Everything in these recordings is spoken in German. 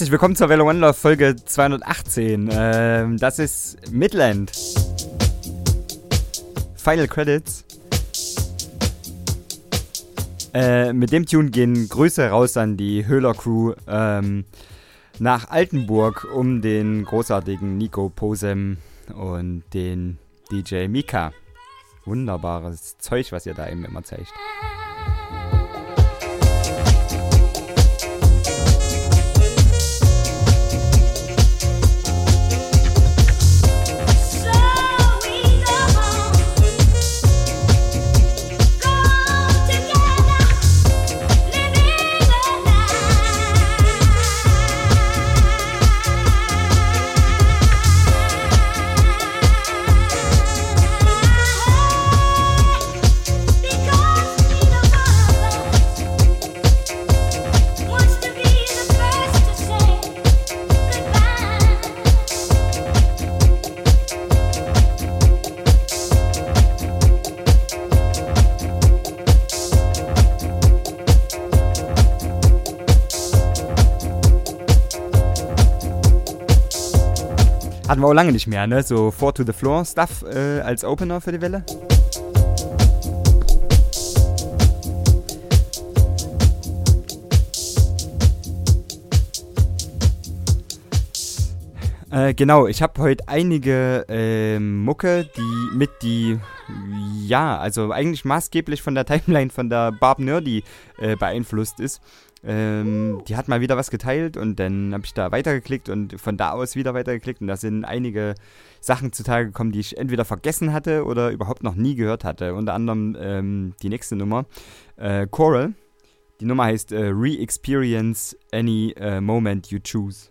Herzlich willkommen zur Welle One Love Folge 218. Ähm, das ist Midland. Final Credits. Äh, mit dem Tune gehen Grüße raus an die Höhler Crew ähm, nach Altenburg um den großartigen Nico Posem und den DJ Mika. Wunderbares Zeug, was ihr da eben immer zeigt. Hatten wir auch lange nicht mehr, ne? So Four to the Floor Stuff äh, als Opener für die Welle. Äh, genau, ich habe heute einige äh, Mucke, die mit die, ja, also eigentlich maßgeblich von der Timeline von der Barb Nerdy äh, beeinflusst ist. Ähm, die hat mal wieder was geteilt und dann habe ich da weitergeklickt und von da aus wieder weitergeklickt und da sind einige Sachen zutage gekommen, die ich entweder vergessen hatte oder überhaupt noch nie gehört hatte. Unter anderem ähm, die nächste Nummer, äh, Coral. Die Nummer heißt äh, Re-Experience Any uh, Moment You Choose.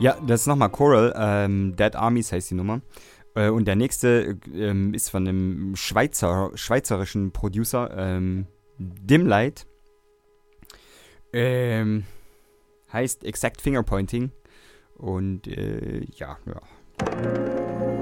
Ja, das ist nochmal Coral. Ähm, Dead Armies heißt die Nummer. Äh, und der nächste ähm, ist von einem Schweizer, schweizerischen Producer, ähm, Dimlight. Ähm, heißt Exact Fingerpointing. Und äh, ja, ja.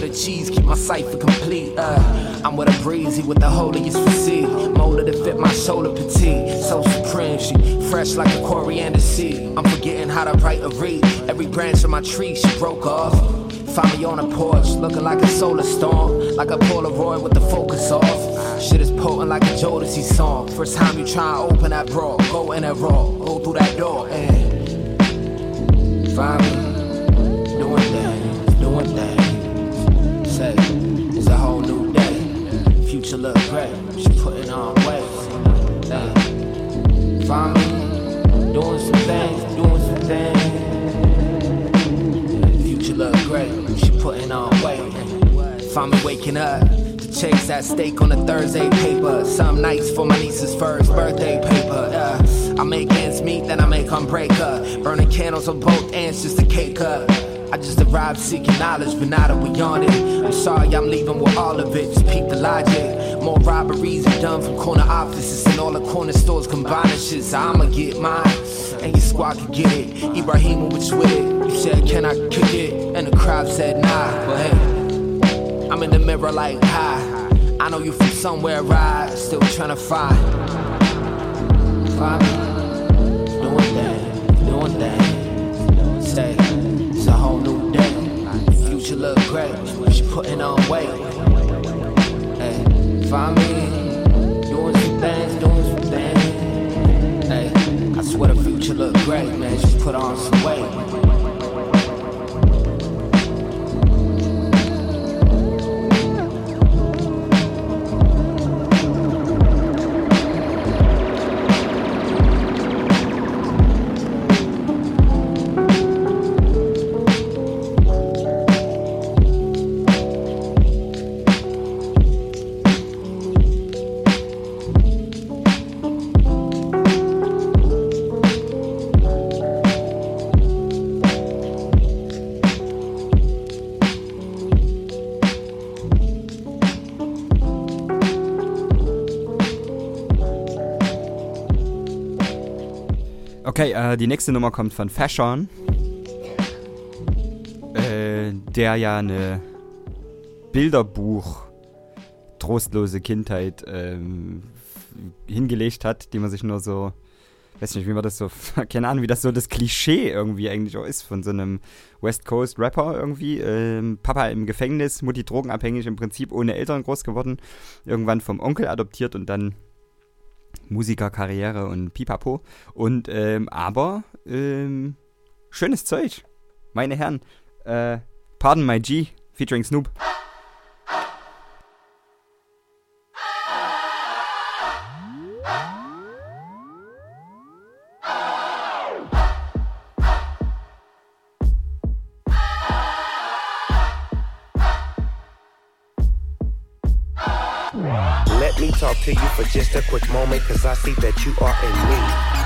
Feta cheese, keep my cipher complete. Uh, I'm with a breezy with the holiest physique. Molded to fit my shoulder petite. So supreme, she fresh like a coriander seed. I'm forgetting how to write or read. Every branch of my tree she broke off. Find me on a porch, looking like a solar storm. Like a Polaroid with the focus off. Shit is potent like a Jodeci song. First time you try to open that bra, go in that raw, go through that door, and find me look great, she putting on weight. Hey, find me doing some things, doing some things. Future look great, she putting on weight. Find me waking up. Chase that steak on a Thursday paper. Some nights for my niece's first birthday paper. Uh, I make ends meet, then I make them break up. Burning candles on both ends just to cake up. I just arrived seeking knowledge, but now that we on it, I'm sorry I'm leaving with all of it. Just peep the logic. More robberies are done from corner offices and all the corner stores combining shit. So I'ma get mine, and your squad can get it. Ibrahimovich with it. You said, Can I kick it? And the crowd said, Nah, but hey, I'm in the mirror like, Hi. I know you from somewhere, right? Still trying to find. Find me. Doing things, doing things. Say, it's a whole new day. Future look great. She putting on weight. Find me. Doing some things, doing some things. Hey, I swear the future look great, man. Just put on some weight. Okay, äh, die nächste Nummer kommt von Fashion. Äh, der ja eine Bilderbuch trostlose Kindheit ähm, hingelegt hat, die man sich nur so, weiß nicht, wie man das so, keine Ahnung, wie das so das Klischee irgendwie eigentlich auch ist von so einem West Coast Rapper irgendwie. Ähm, Papa im Gefängnis, Mutti drogenabhängig, im Prinzip ohne Eltern groß geworden, irgendwann vom Onkel adoptiert und dann Musikerkarriere und Pipapo. Und, ähm, aber, ähm, schönes Zeug. Meine Herren, äh, Pardon My G, featuring Snoop. Let me talk to you for just a quick moment, cause I see that you are in need.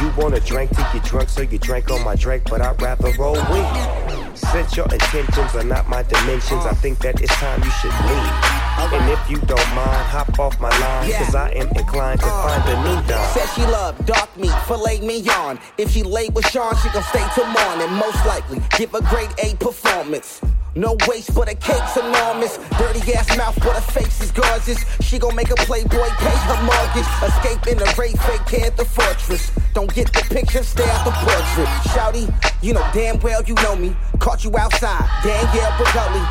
You want a drink to get drunk, so you drank on my drink, but I'd rather roll weed. Since your intentions are not my dimensions, I think that it's time you should leave. And if you don't mind, hop off my line, cause I am inclined to find a new dime. Said she love dark meat, filet mignon. If she late with Sean, she gon' stay till morning. Most likely, give a grade A performance. No waste, but her cake's enormous. Dirty ass mouth, but her face is gorgeous. She gon' make a playboy pay her mortgage. Escape in the raid, fake at the fortress. Don't get the picture, stay at the portrait. Shouty, you know damn well you know me. Caught you outside, Danielle Bregoli.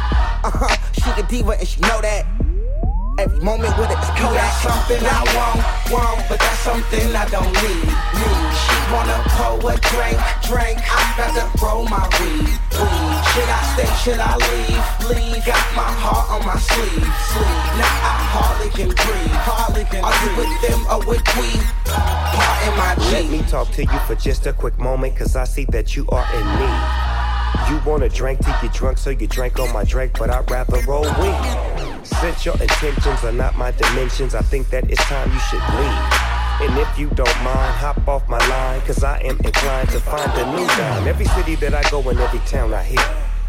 Uh huh, she a diva and she know that. Every moment with it You got something I want, want, but that's something I don't need, need. She wanna pour a drink, drink. I'd rather roll my weed, weed. Should I stay? Should I leave? Leave. Got my heart on my sleeve, sleeve. Now I hardly can breathe, hardly can Are you with them or with we? Part in my Let me talk to you for just a quick moment, cause I see that you are in need. You wanna drink to get drunk, so you drank on my drink, but I'd rather roll weed. Since your intentions are not my dimensions, I think that it's time you should leave. And if you don't mind, hop off my line, cause I am inclined to find a new dime. Every city that I go in, every town I hit.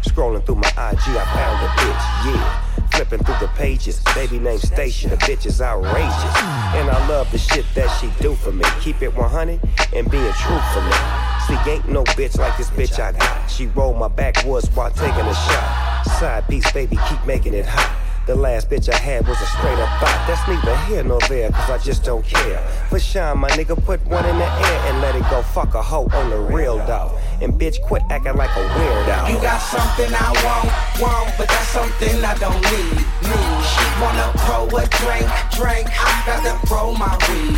Scrolling through my IG, I found a bitch, yeah. Flipping through the pages, baby named Station, the bitch is outrageous. And I love the shit that she do for me. Keep it 100 and being true for me. See, ain't no bitch like this bitch I got. She rolled my backwoods while taking a shot. Side piece, baby, keep making it hot. The last bitch I had was a straight up bot. That's neither here nor there, cause I just don't care. For shine, my nigga, put one in the air and let it go. Fuck a hoe on the real dog. And bitch, quit acting like a weirdo. You got something I want, want, but that's something I don't need, need. Wanna pour a drink, drink. I got to roll my weed.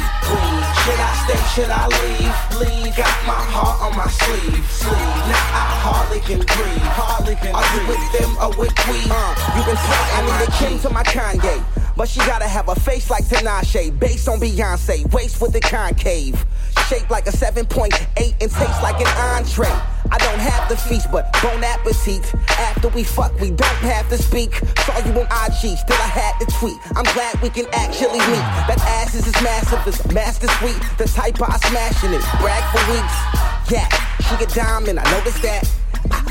Should I stay, should I leave, leave? Got my heart on my sleeve, sleeve. Now I hardly can breathe, hardly can Are you with them or with we? Uh, you can tell I need a king to my Kanye. But she gotta have a face like Tinashe, based on Beyonce, waist with the concave. Shaped like a 7.8 and tastes like an entree. I don't have the feast, but bon appetit. After we fuck, we don't have to speak. Saw you on IG, still I had to tweet. I'm glad we can actually meet. That ass is as massive as master sweet. The type I smashing it, brag for weeks. Yeah, she get diamond, I noticed that.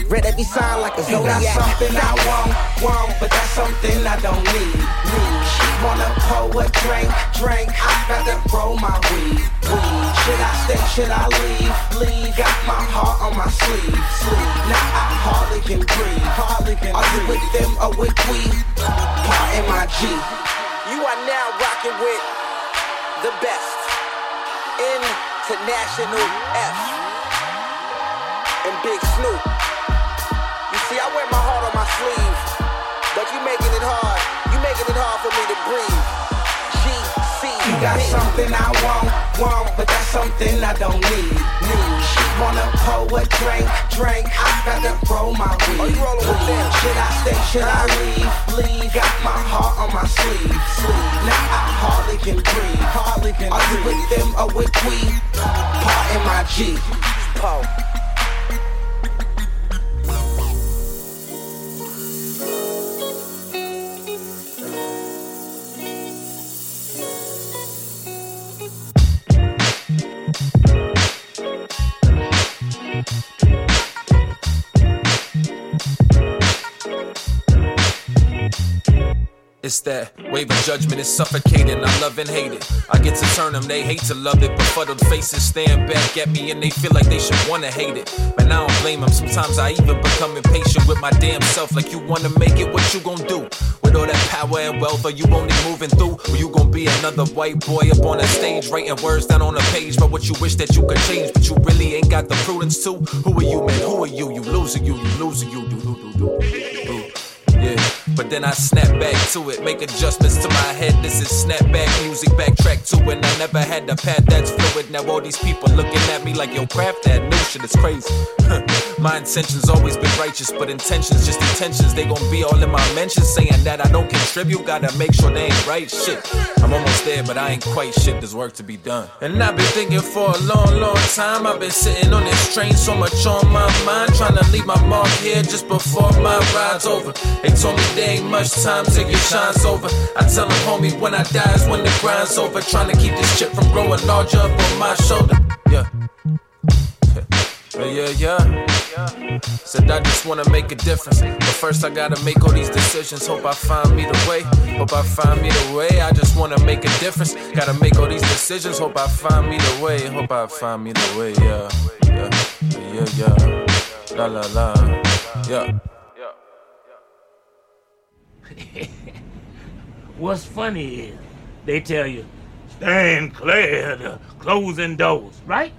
Read every sign like a You got something I want, want, but that's something I don't need, need. She wanna pour a drink, drink. I got to roll my weed, weed. Should I stay, should I leave, leave? Got my heart on my sleeve, sleeve. Now I hardly can breathe, hardly can Are you with them or with we? Part in my G. You are now rocking with the best international F and Big Snoop. See, I wear my heart on my sleeve, but you making it hard. You making it hard for me to breathe. G C You got something I want, want, but that's something I don't need, need. She wanna pour a drink, drink. I got to roll my weed. Oh, you rolling with them? Should I stay, should I leave, leave? Got my heart on my sleeve, sleeve. Now I hardly can breathe, hardly can Are you with them or with we? Part in my G. Poe. Yeah. It's that wave of judgment is suffocating. I love and hate it. I get to turn them, they hate to love it. Befuddled faces stand back at me and they feel like they should wanna hate it. Man, I don't blame them. Sometimes I even become impatient with my damn self. Like you wanna make it, what you gon' do? With all that power and wealth, are you only moving through? Or you gon' be another white boy up on a stage, writing words down on a page about what you wish that you could change, but you really ain't got the prudence to? Who are you, man? Who are you? You losing you, you losing you, do do do do. Yeah, but then I snap back to it, make adjustments to my head. This is snapback music, backtrack to it. I never had the path that's fluid. Now all these people looking at me like yo, craft that shit is crazy. my intentions always been righteous, but intentions just intentions. They gon' be all in my mentions, saying that I don't contribute. Gotta make sure they ain't right shit. I'm almost there, but I ain't quite shit. There's work to be done. And I've been thinking for a long, long time. I've been sitting on this train, so much on my mind, trying to leave my mark here just before my ride's over. They told me there ain't much time till your shine's over. I tell them, homie, when I die is when the grind's over. Trying to keep this shit from growing larger up on my shoulder. Yeah. Yeah, yeah, yeah. Said I just wanna make a difference. But first I gotta make all these decisions. Hope I find me the way. Hope I find me the way. I just wanna make a difference. Gotta make all these decisions. Hope I find me the way. Hope I find me the way. Yeah, yeah, yeah, yeah. La la la. Yeah. What's funny is they tell you, stand clear to closing doors, right?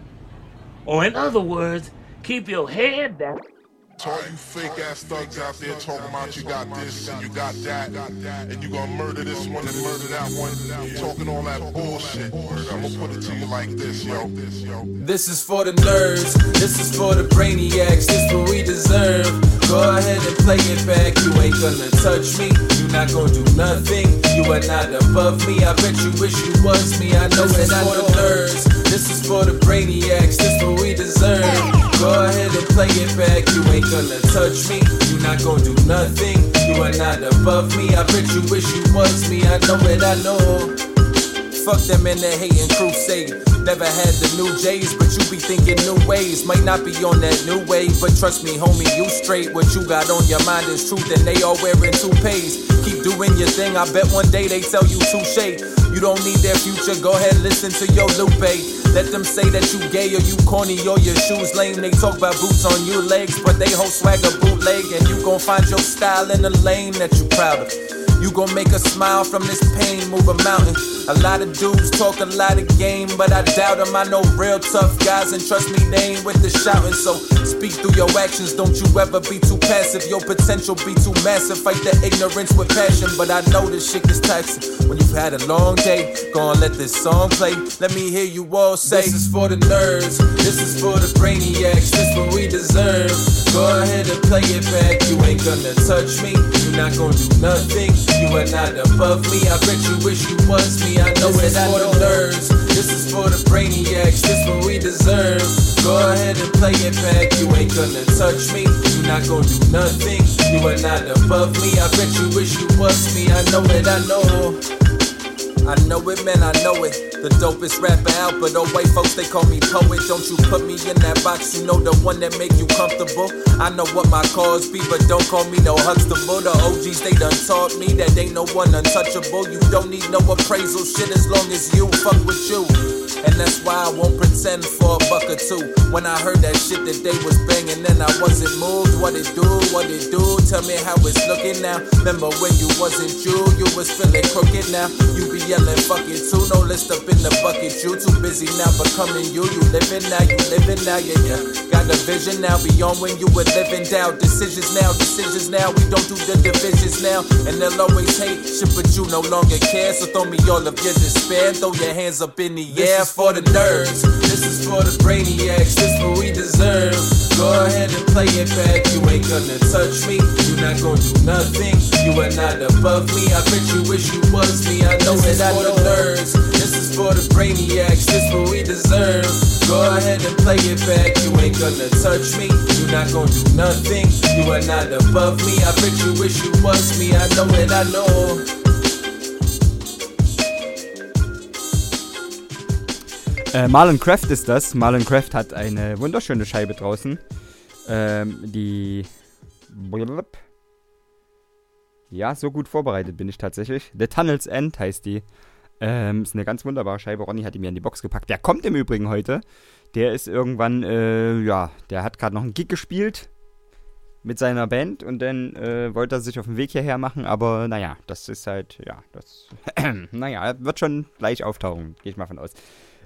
Or in other words, keep your head down. To all you fake ass thugs out there talking about you got this and you got that, and you gonna murder this one and murder that one, talking all that bullshit. I'm gonna put it to you like this, yo. This is for the nerds, this is for the brainiacs, this what we deserve. Go ahead and play it back, you ain't gonna touch me, you not gonna do nothing, you are not above me. I bet you wish you was me, I know that I know nerds. This is for the brainiacs, this what we deserve. Go ahead and play it back, you ain't gonna touch me, you not gonna do nothing, you are not above me. I bet you wish you was me, I know it, I know. fuck them and their hating crusade. Never had the new J's, but you be thinking new ways. Might not be on that new wave, but trust me, homie, you straight. What you got on your mind is truth, and they all wearing toupees. Keep doing your thing, I bet one day they tell you touche. You don't need their future, go ahead, listen to your Lupe. Let them say that you gay or you corny or your shoes lame. They talk about boots on your legs, but they whole swagger bootleg, and you gon' find your style in the lane that you proud of. You gon' make a smile from this pain, move a mountain. A lot of dudes talk a lot of game, but I doubt them. I know real tough guys, and trust me, they ain't with the shouting. So speak through your actions, don't you ever be too passive. Your potential be too massive. Fight the ignorance with passion, but I know this shit is taxing. When you've had a long day, go on, let this song play. Let me hear you all say, This is for the nerds, this is for the brainiacs, this is what we deserve. Go ahead and play it back. You ain't gonna touch me, you're not gonna do nothing. You are not above me. I bet you wish you was me. I know this it's for the nerds. This is for the brainiacs. This what we deserve. Go ahead and play it back. You ain't gonna touch me. You not gonna do nothing. You are not above me. I bet you wish you was me. I know it. I know. I know it, man, I know it. The dopest rapper out, but oh white folks, they call me poet. Don't you put me in that box, you know the one that make you comfortable. I know what my cause be, but don't call me no Huxtable. The OGs, they done taught me that ain't no one untouchable. You don't need no appraisal shit as long as you fuck with you. And that's why I won't pretend for a buck or two. When I heard that shit that they was banging, then I wasn't moved. What it do, what it do, tell me how it's looking now. Remember when you wasn't you, you was feeling crooked now. You be yelling, fuck it too, no list up in the bucket. You too busy now becoming you. You living now, you living now, yeah, yeah. Got a vision now beyond when you were living down. Decisions now, decisions now. We don't do the divisions now. And they'll always hate shit, but you no longer care. So throw me all of your despair. Throw your hands up in the air for the nerds. This is for the brainiacs. This what we deserve. Go ahead and play it back. You ain't gonna touch me. You not gonna do nothing. You are not above me. I bet you wish you was me. I know is for the nerds. This is for the brainiacs. This what we deserve. Go ahead and play it back. You ain't gonna touch me. You not gonna do nothing. You are not above me. I bet you wish you was me. I know it. I know. Äh, Marlon Craft ist das. Marlon Craft hat eine wunderschöne Scheibe draußen. Ähm, die. Ja, so gut vorbereitet bin ich tatsächlich. The Tunnel's End heißt die. Ähm, ist eine ganz wunderbare Scheibe. Ronny hat die mir in die Box gepackt. Der kommt im Übrigen heute. Der ist irgendwann, äh, ja, der hat gerade noch einen Gig gespielt mit seiner Band und dann äh, wollte er sich auf den Weg hierher machen, aber naja, das ist halt, ja, das, naja, wird schon gleich auftauchen, gehe ich mal von aus.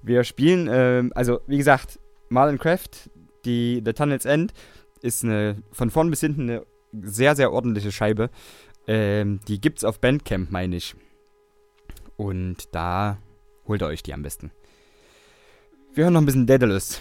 Wir spielen, ähm, also wie gesagt, Marlon Craft, die The Tunnel's End, ist eine von vorn bis hinten eine sehr, sehr ordentliche Scheibe. Ähm, die gibt's auf Bandcamp, meine ich. Und da holt ihr euch die am besten. Wir hören noch ein bisschen Daedalus.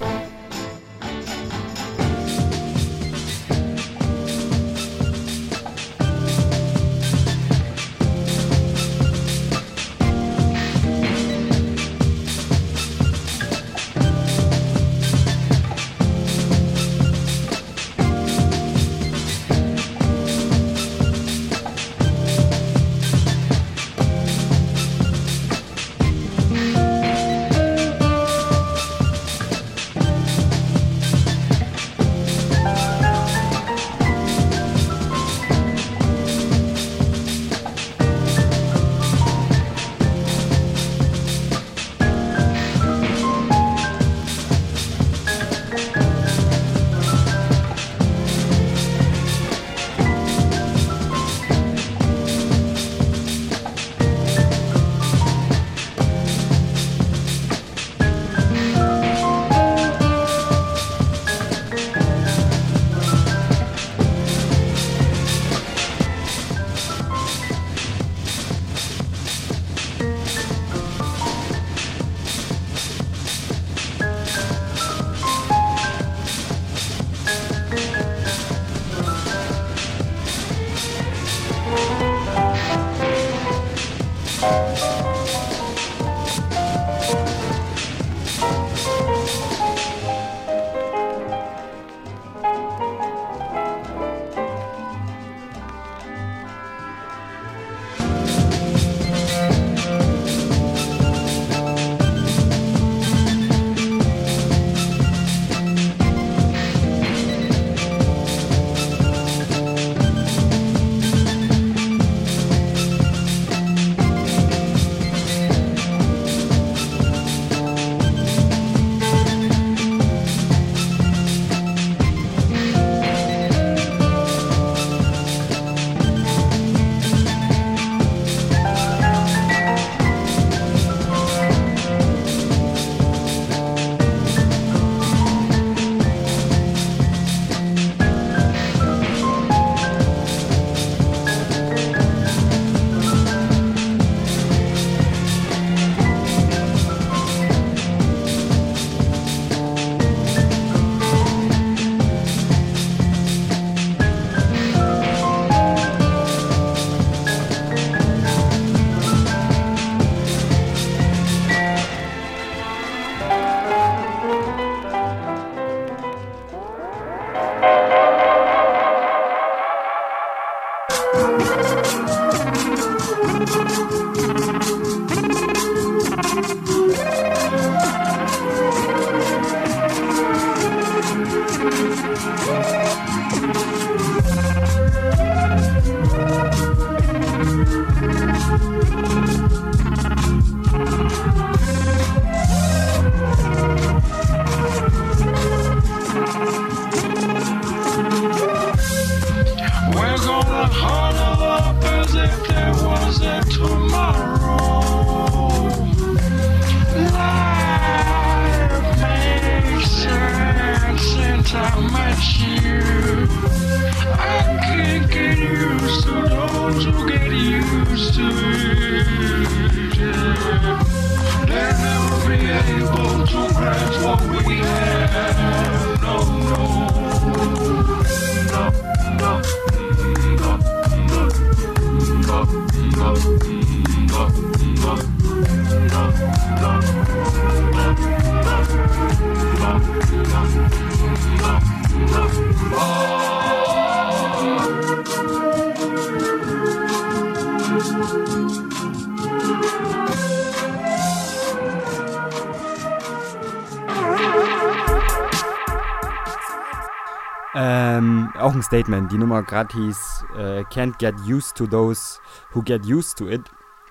Statement. Die Nummer gerade hieß äh, Can't get used to those who get used to it.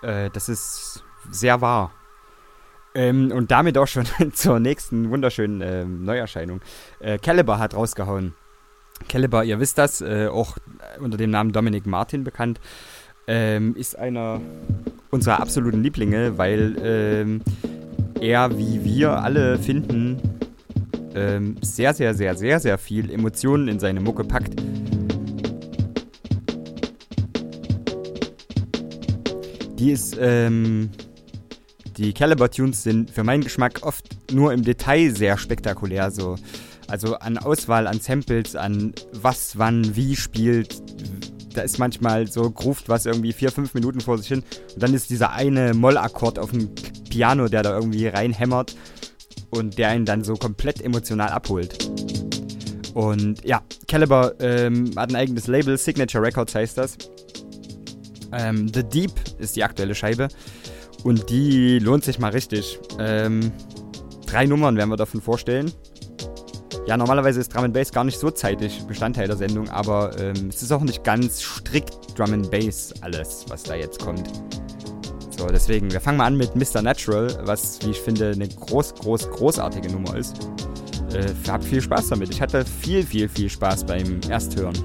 Äh, das ist sehr wahr. Ähm, und damit auch schon zur nächsten wunderschönen ähm, Neuerscheinung. Äh, Caliber hat rausgehauen. Caliber, ihr wisst das, äh, auch unter dem Namen Dominic Martin bekannt, ähm, ist einer unserer absoluten Lieblinge, weil ähm, er, wie wir alle finden, ähm, sehr, sehr, sehr, sehr, sehr viel Emotionen in seine Mucke packt. Die ist, ähm, die Caliber Tunes sind für meinen Geschmack oft nur im Detail sehr spektakulär. So. Also an Auswahl, an Samples, an was, wann, wie spielt. Da ist manchmal so groovt was irgendwie vier, fünf Minuten vor sich hin. Und dann ist dieser eine Mollakkord auf dem Piano, der da irgendwie reinhämmert und der ihn dann so komplett emotional abholt. Und ja, Caliber ähm, hat ein eigenes Label, Signature Records heißt das. Ähm, The Deep ist die aktuelle Scheibe. Und die lohnt sich mal richtig. Ähm, drei Nummern werden wir davon vorstellen. Ja, normalerweise ist Drum Bass gar nicht so zeitig Bestandteil der Sendung, aber ähm, es ist auch nicht ganz strikt Drum Bass alles, was da jetzt kommt. Deswegen, wir fangen mal an mit Mr. Natural, was, wie ich finde, eine groß, groß, großartige Nummer ist. Äh, hab viel Spaß damit. Ich hatte viel, viel, viel Spaß beim Ersthören.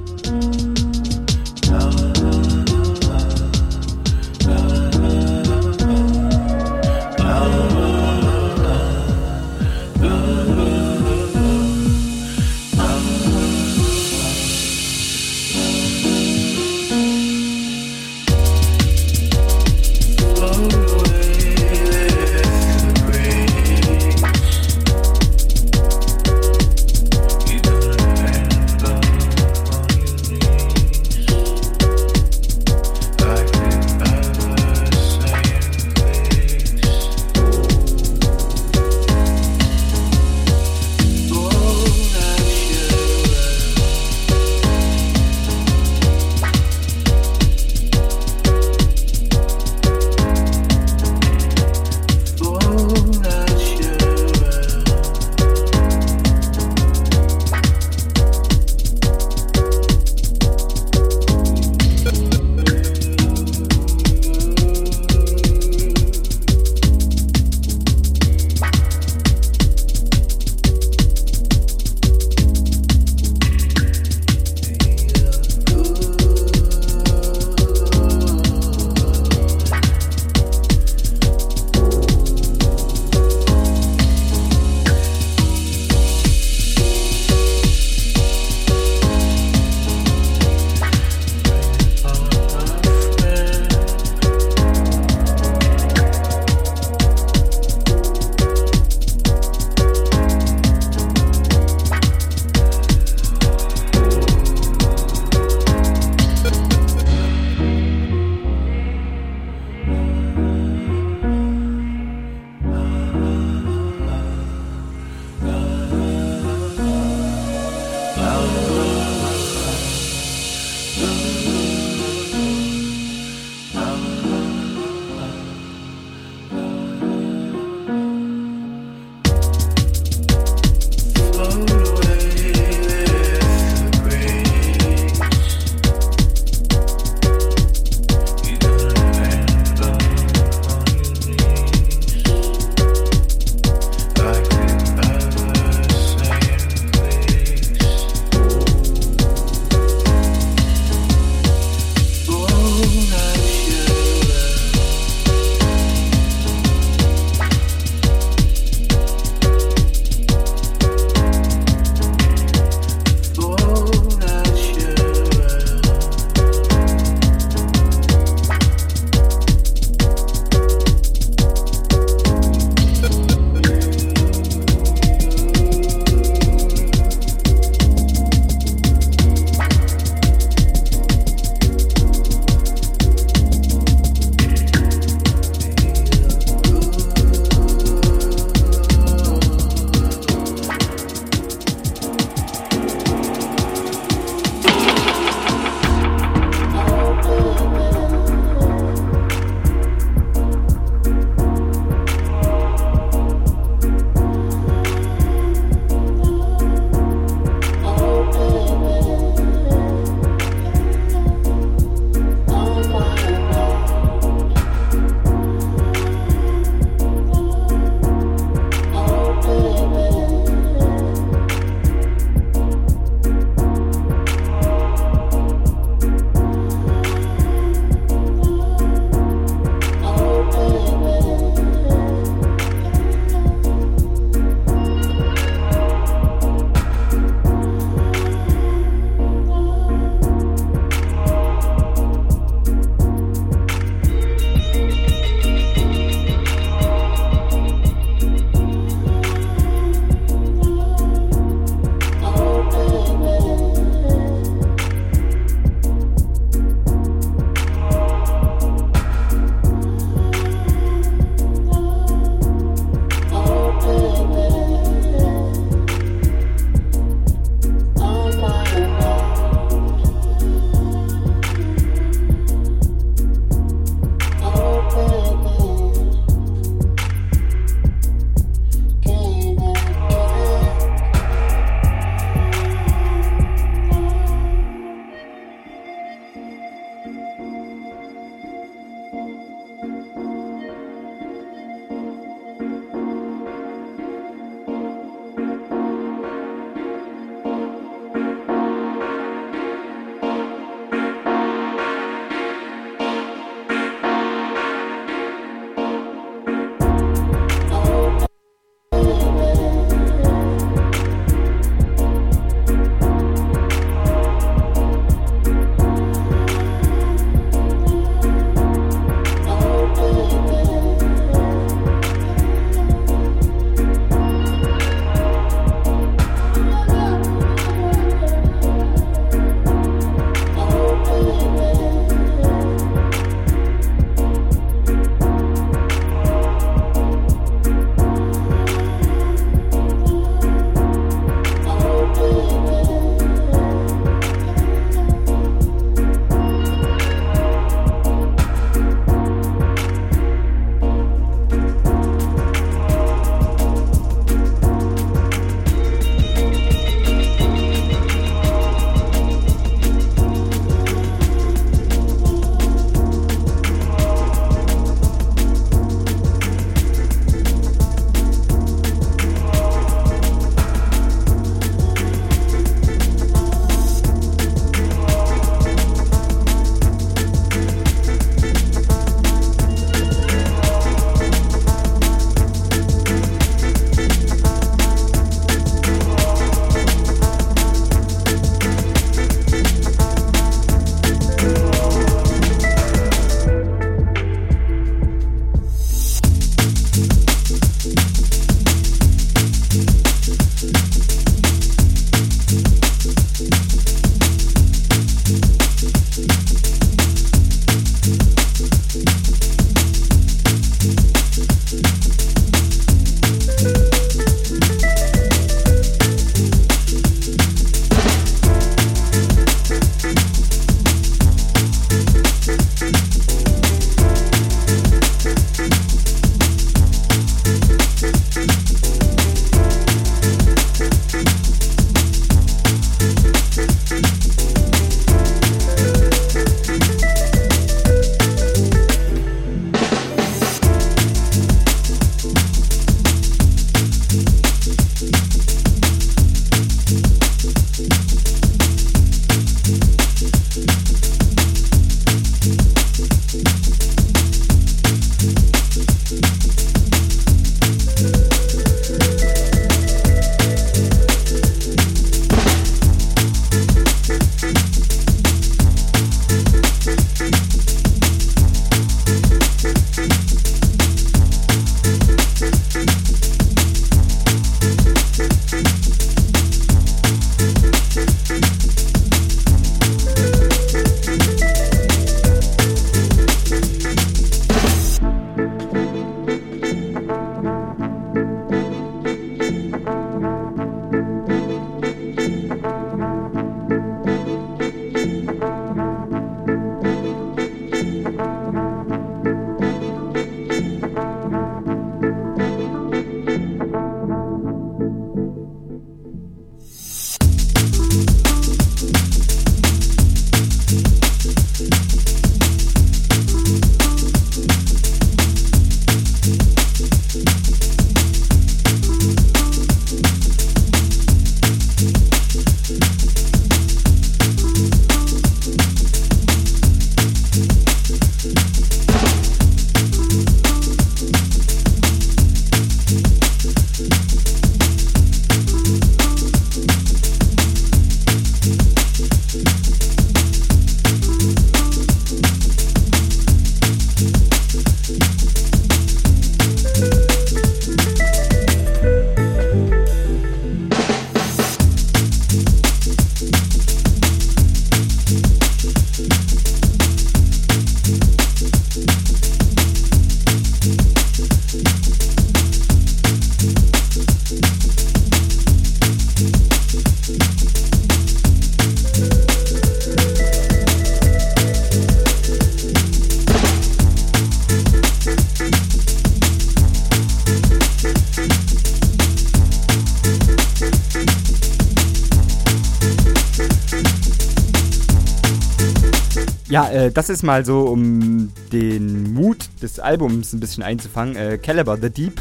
Ja, äh, das ist mal so, um den Mut des Albums ein bisschen einzufangen. Äh, Caliber, The Deep,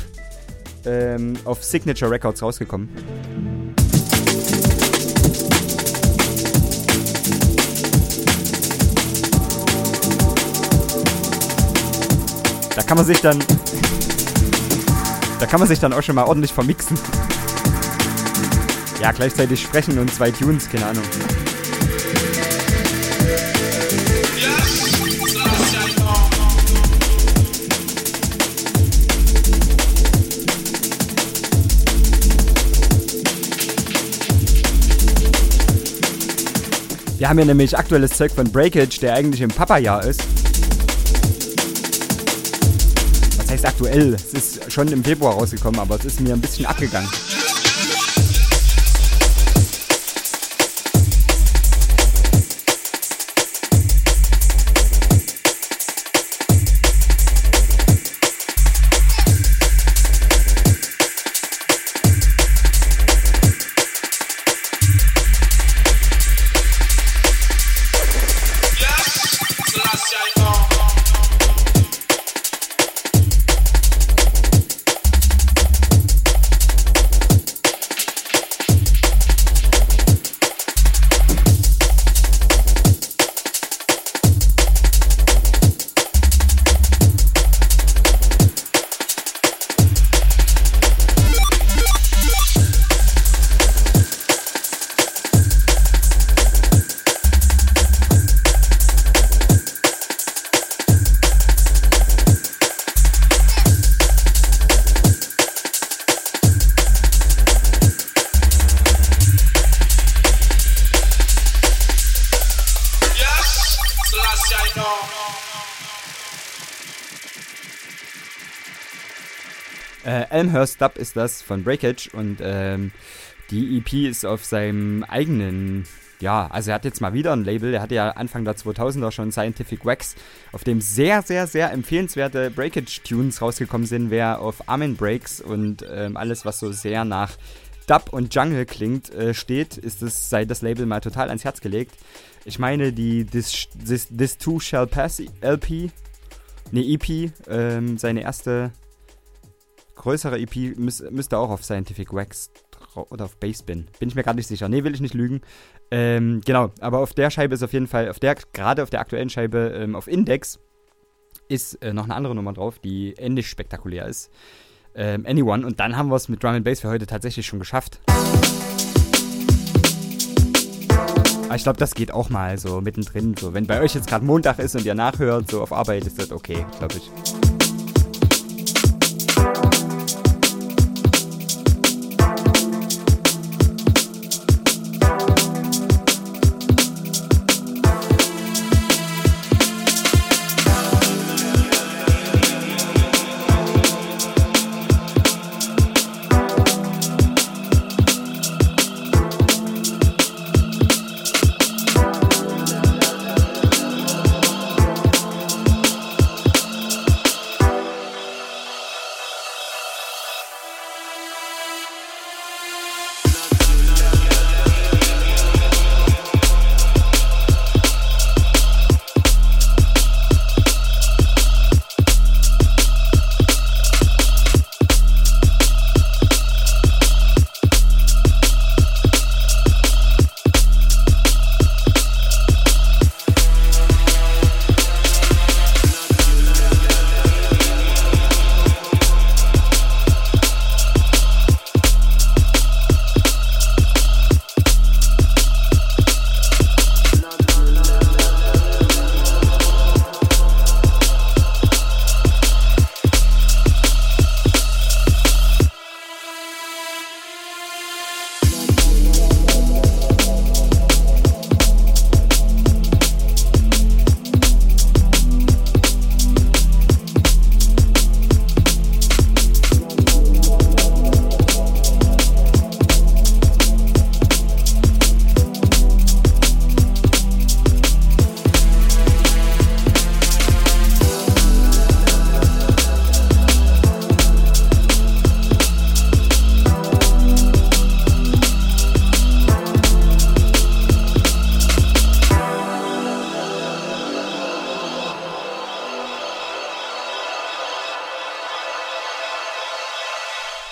ähm, auf Signature Records rausgekommen. Da kann man sich dann. Da kann man sich dann auch schon mal ordentlich vermixen. Ja, gleichzeitig sprechen und zwei Tunes, keine Ahnung. Wir haben hier nämlich aktuelles Zeug von Breakage, der eigentlich im Papa-Jahr ist. Was heißt aktuell? Es ist schon im Februar rausgekommen, aber es ist mir ein bisschen abgegangen. Elmhurst Dub ist das von Breakage und ähm, die EP ist auf seinem eigenen, ja, also er hat jetzt mal wieder ein Label, er hatte ja Anfang der 2000er schon Scientific Wax, auf dem sehr, sehr, sehr empfehlenswerte Breakage-Tunes rausgekommen sind, wer auf Armin Breaks und ähm, alles, was so sehr nach Dub und Jungle klingt, äh, steht, ist es, sei das Label mal total ans Herz gelegt. Ich meine, die This, This, This Too Shall Pass LP, ne EP, ähm, seine erste größere EP müsste auch auf Scientific Wax oder auf Basebin. Bin ich mir gerade nicht sicher. Nee, will ich nicht lügen. Ähm, genau, aber auf der Scheibe ist auf jeden Fall, auf der, gerade auf der aktuellen Scheibe, ähm, auf Index, ist äh, noch eine andere Nummer drauf, die ähnlich spektakulär ist. Ähm, Anyone. Und dann haben wir es mit Drum and Bass für heute tatsächlich schon geschafft. Aber ich glaube, das geht auch mal so mittendrin. So, wenn bei euch jetzt gerade Montag ist und ihr nachhört, so auf Arbeit, ist das okay, glaube ich.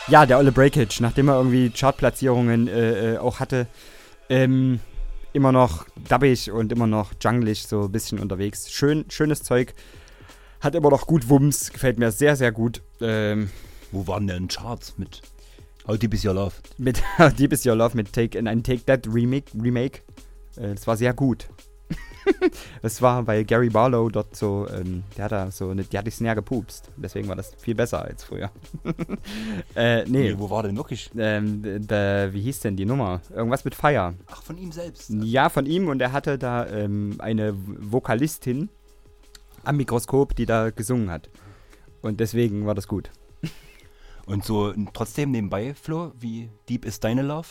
Ja, der Olle Breakage, nachdem er irgendwie Chartplatzierungen äh, äh, auch hatte, ähm, immer noch dubbig und immer noch junglig so ein bisschen unterwegs. Schön, schönes Zeug. Hat immer noch gut Wumms, gefällt mir sehr, sehr gut. Ähm, Wo waren denn Charts mit How Deep Is Your Love? mit Deep is Your Love mit Take, in einem Take That Remake. Remake. Äh, das war sehr gut. das war, weil Gary Barlow dort so, ähm, der hat da so eine, die hat die Snare gepupst. Deswegen war das viel besser als früher. äh, nee. wo war denn wirklich? Ähm, d- d- wie hieß denn die Nummer? Irgendwas mit Fire. Ach, von ihm selbst. Ja, von ihm und er hatte da ähm, eine Vokalistin am Mikroskop, die da gesungen hat. Und deswegen war das gut. Und so trotzdem nebenbei, Flo, wie deep ist deine Love?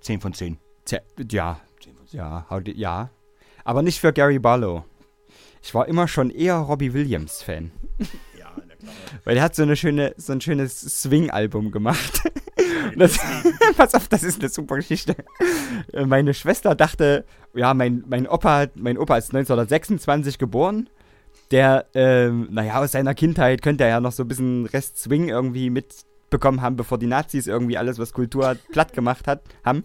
10 von 10. Tja, ja, ja, how di- ja. Aber nicht für Gary Barlow. Ich war immer schon eher Robbie Williams Fan. Ja, na klar. Weil er hat so eine schöne, so ein schönes Swing-Album gemacht. Das, pass auf, das ist eine super Geschichte. Meine Schwester dachte, ja, mein, mein Opa, mein Opa ist 1926 geboren. Der, ähm, naja, aus seiner Kindheit könnte er ja noch so ein bisschen Rest Swing irgendwie mitbekommen haben, bevor die Nazis irgendwie alles, was Kultur hat, platt gemacht hat, haben.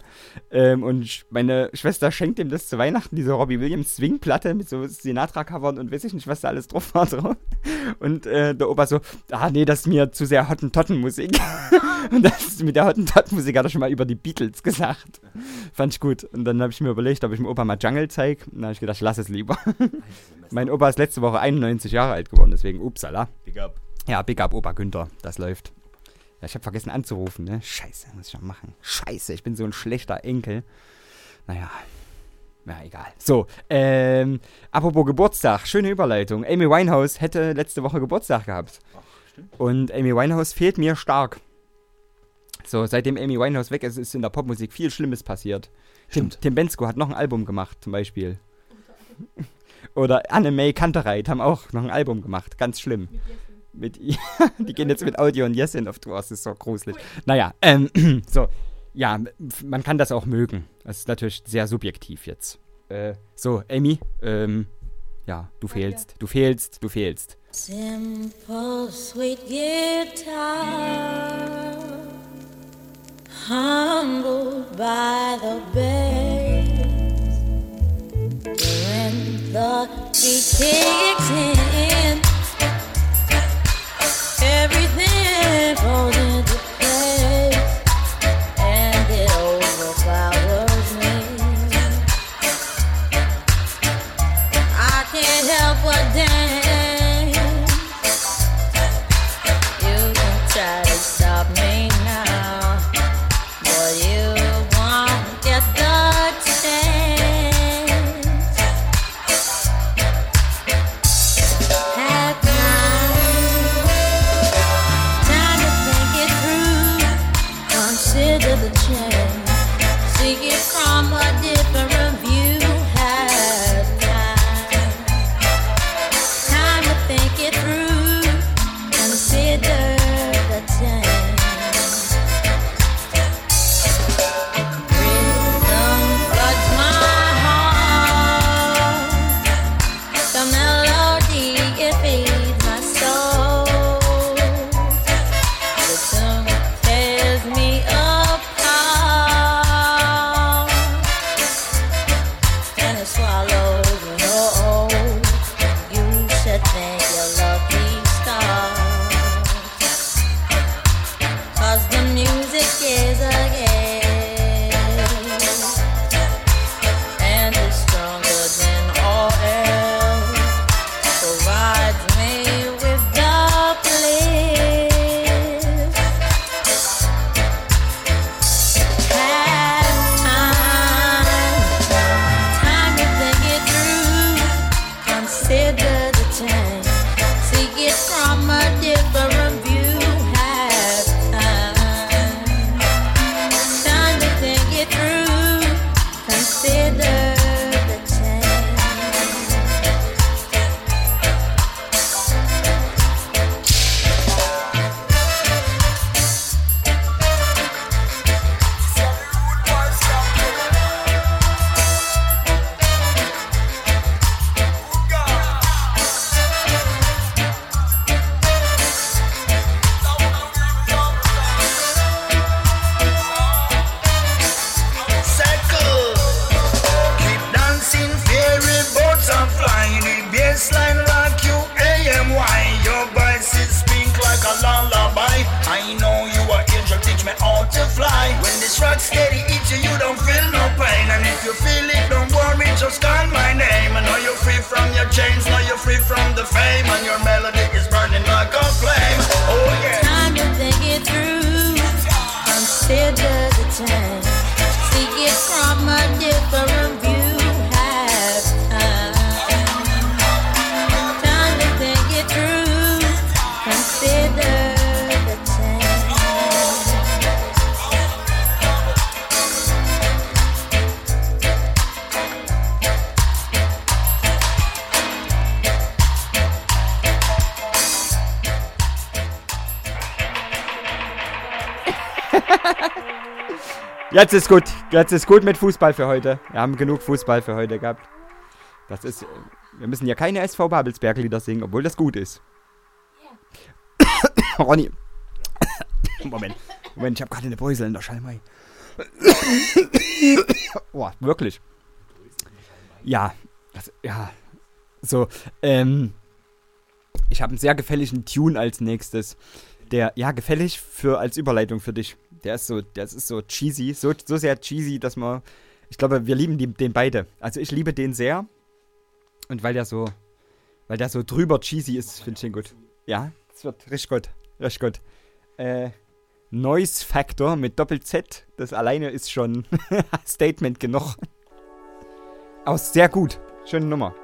Ähm, und meine Schwester schenkt ihm das zu Weihnachten, diese Robbie Williams Swing-Platte mit so Sinatra-Covern und weiß ich nicht, was da alles drauf war. Drauf. Und äh, der Opa so, ah nee, das ist mir zu sehr Hottentotten-Musik. und das mit der Hottentotten-Musik hat er schon mal über die Beatles gesagt. Fand ich gut. Und dann habe ich mir überlegt, ob ich dem Opa mal Jungle zeige. Und dann habe ich gedacht, lass es lieber. mein Opa ist letzte Woche 91 Jahre alt geworden, deswegen upsala. Big up. Ja, Big Up Opa Günther, das läuft. Ja, ich habe vergessen anzurufen, ne? Scheiße, muss ich noch machen. Scheiße, ich bin so ein schlechter Enkel. Naja, na egal. So, ähm, apropos Geburtstag, schöne Überleitung. Amy Winehouse hätte letzte Woche Geburtstag gehabt. Und Amy Winehouse fehlt mir stark. So, seitdem Amy Winehouse weg ist, ist in der Popmusik viel Schlimmes passiert. Tim, Stimmt. Tim Bensko hat noch ein Album gemacht, zum Beispiel. Oder Anne-May Kantereit haben auch noch ein Album gemacht. Ganz schlimm. Mit, die gehen jetzt mit Audio und Yesin auf Tour. Das ist so gruselig. Naja, ähm, so. Ja, man kann das auch mögen. Das ist natürlich sehr subjektiv jetzt. Äh, so, Amy, ähm, ja, du fehlst, du fehlst, du fehlst. Simple, sweet guitar, humbled by the bass. When the beat kicks in, everything for Jetzt ist gut. Jetzt ist gut mit Fußball für heute. Wir haben genug Fußball für heute gehabt. Das ist. Wir müssen ja keine SV Babelsberg Lieder singen, obwohl das gut ist. Ronny. Moment. Moment, ich habe gerade eine Beusel in der Schallmei. Boah, wirklich. Ja. Das, ja. So, ähm. Ich habe einen sehr gefälligen Tune als nächstes. Der, ja, gefällig für als Überleitung für dich. Der ist so, der ist so cheesy, so, so sehr cheesy, dass man. Ich glaube, wir lieben die, den beide. Also ich liebe den sehr. Und weil der so, weil der so drüber cheesy ist, finde ich den gut. Ja, das wird richtig gut. Richtig gut. Äh, Noise Factor mit Doppel-Z, das alleine ist schon Statement genug. Aber sehr gut. Schöne Nummer.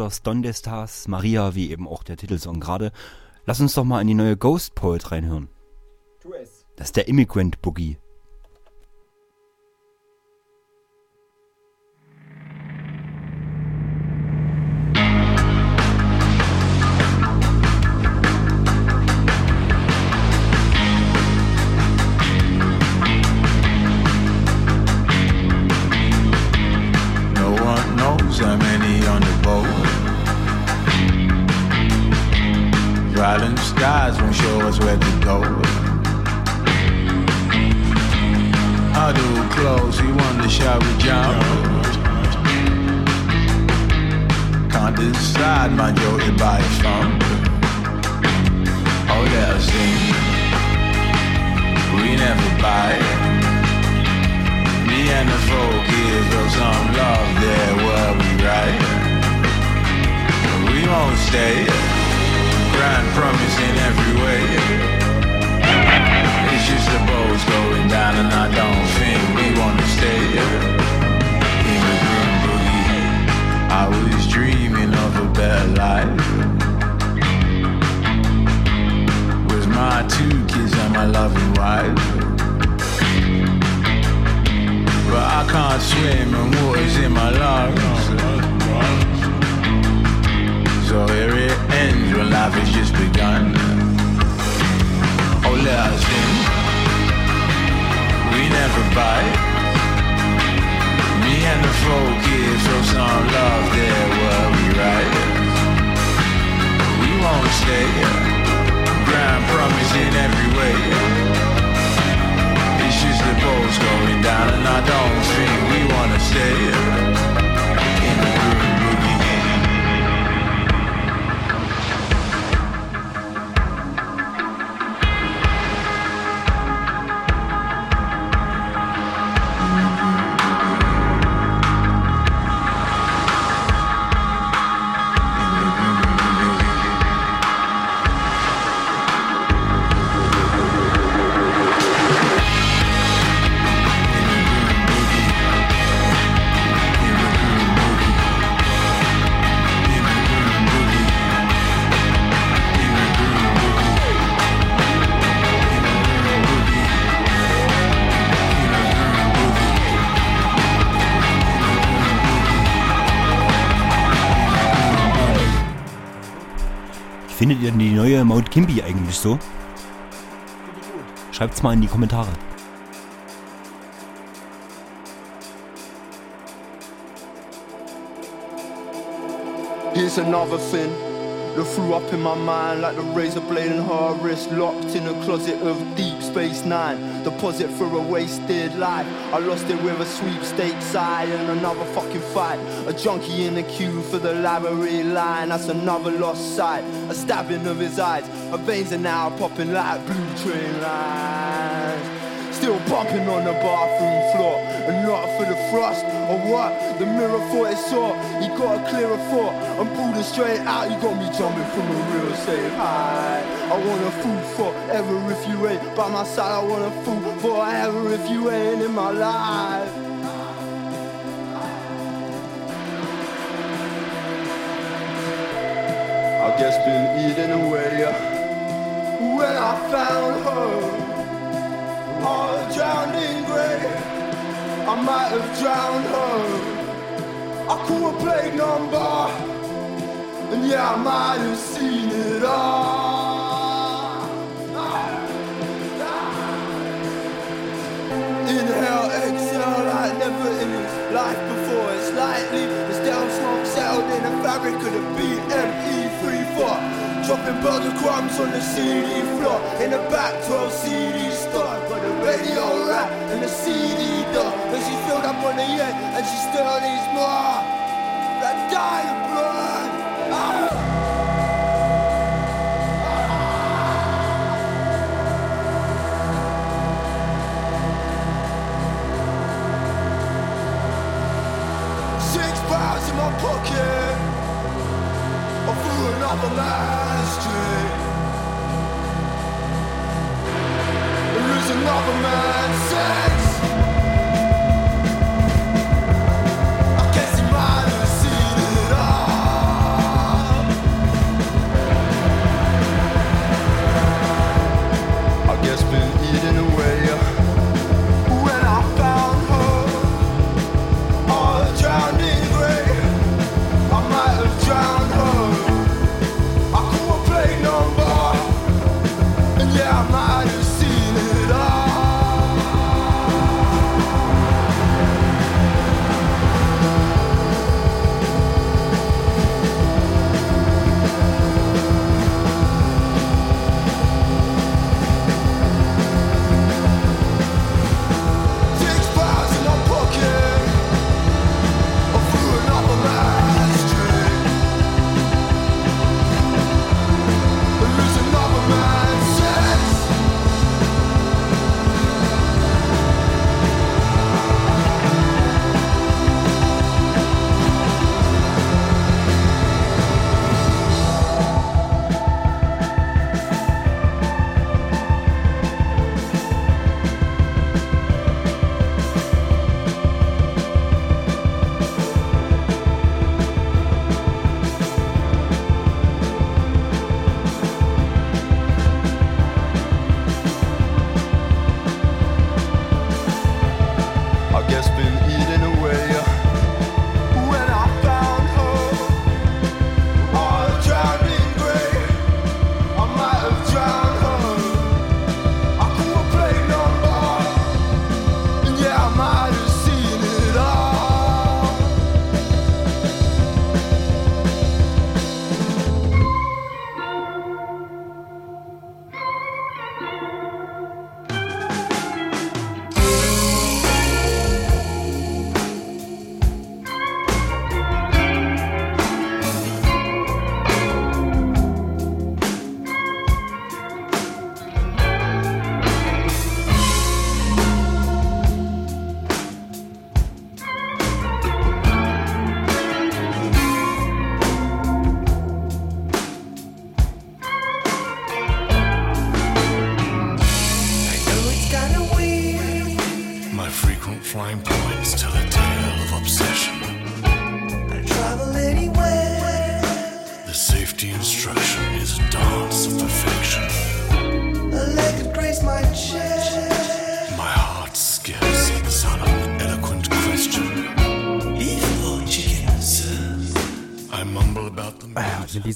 Brothers Donde Stars, Maria, wie eben auch der Titelsong gerade. Lass uns doch mal in die neue Ghost Poet reinhören. Das ist der Immigrant Boogie. Promise in every way. It's just the boat's going down and I don't think we wanna stay. In the green boogie, I was dreaming of a better life. With my two kids and my loving wife. But I can't swim and water's in my lungs. So here life has just begun. Oh, let us in. We never bite. Me and the folk here throw some love there where we ride. We won't stay. Grand promise in every way. It's just the boat's going down and I don't think we wanna stay denn die neue Mount Kimby eigentlich so? Schreibt's mal in die Kommentare. Here's another thing that threw up in my mind like the razor blade in her wrist, locked in a closet of Deep Space Nine. Deposit for a wasted life. I lost it with a sweepstakes side and another fucking fight. A junkie in the queue for the library line. That's another lost sight. A stabbing of his eyes. Her veins are now popping like blue train lines. Still bumping on the bathroom floor. And not for the frost or what? The mirror thought it saw. You got a clearer thought. I'm pulling straight out. You got me jumping from a real safe high I want a fool forever if you ain't By my side. I want a fool forever if you ain't in my life. I guess been eating away When I found her all drowned in grey. I might have drowned her. I caught a plague number, and yeah, I might have seen it all. Inhale, exhale, like never in his life before. It's lightly, it's down smoke settled in a fabric of the BME34. Dropping birds of crumbs on the CD floor. In the back 12 CD store Got the radio rack and the CD door But she filled up on the end and she still needs more. That dying blood ah. Another man's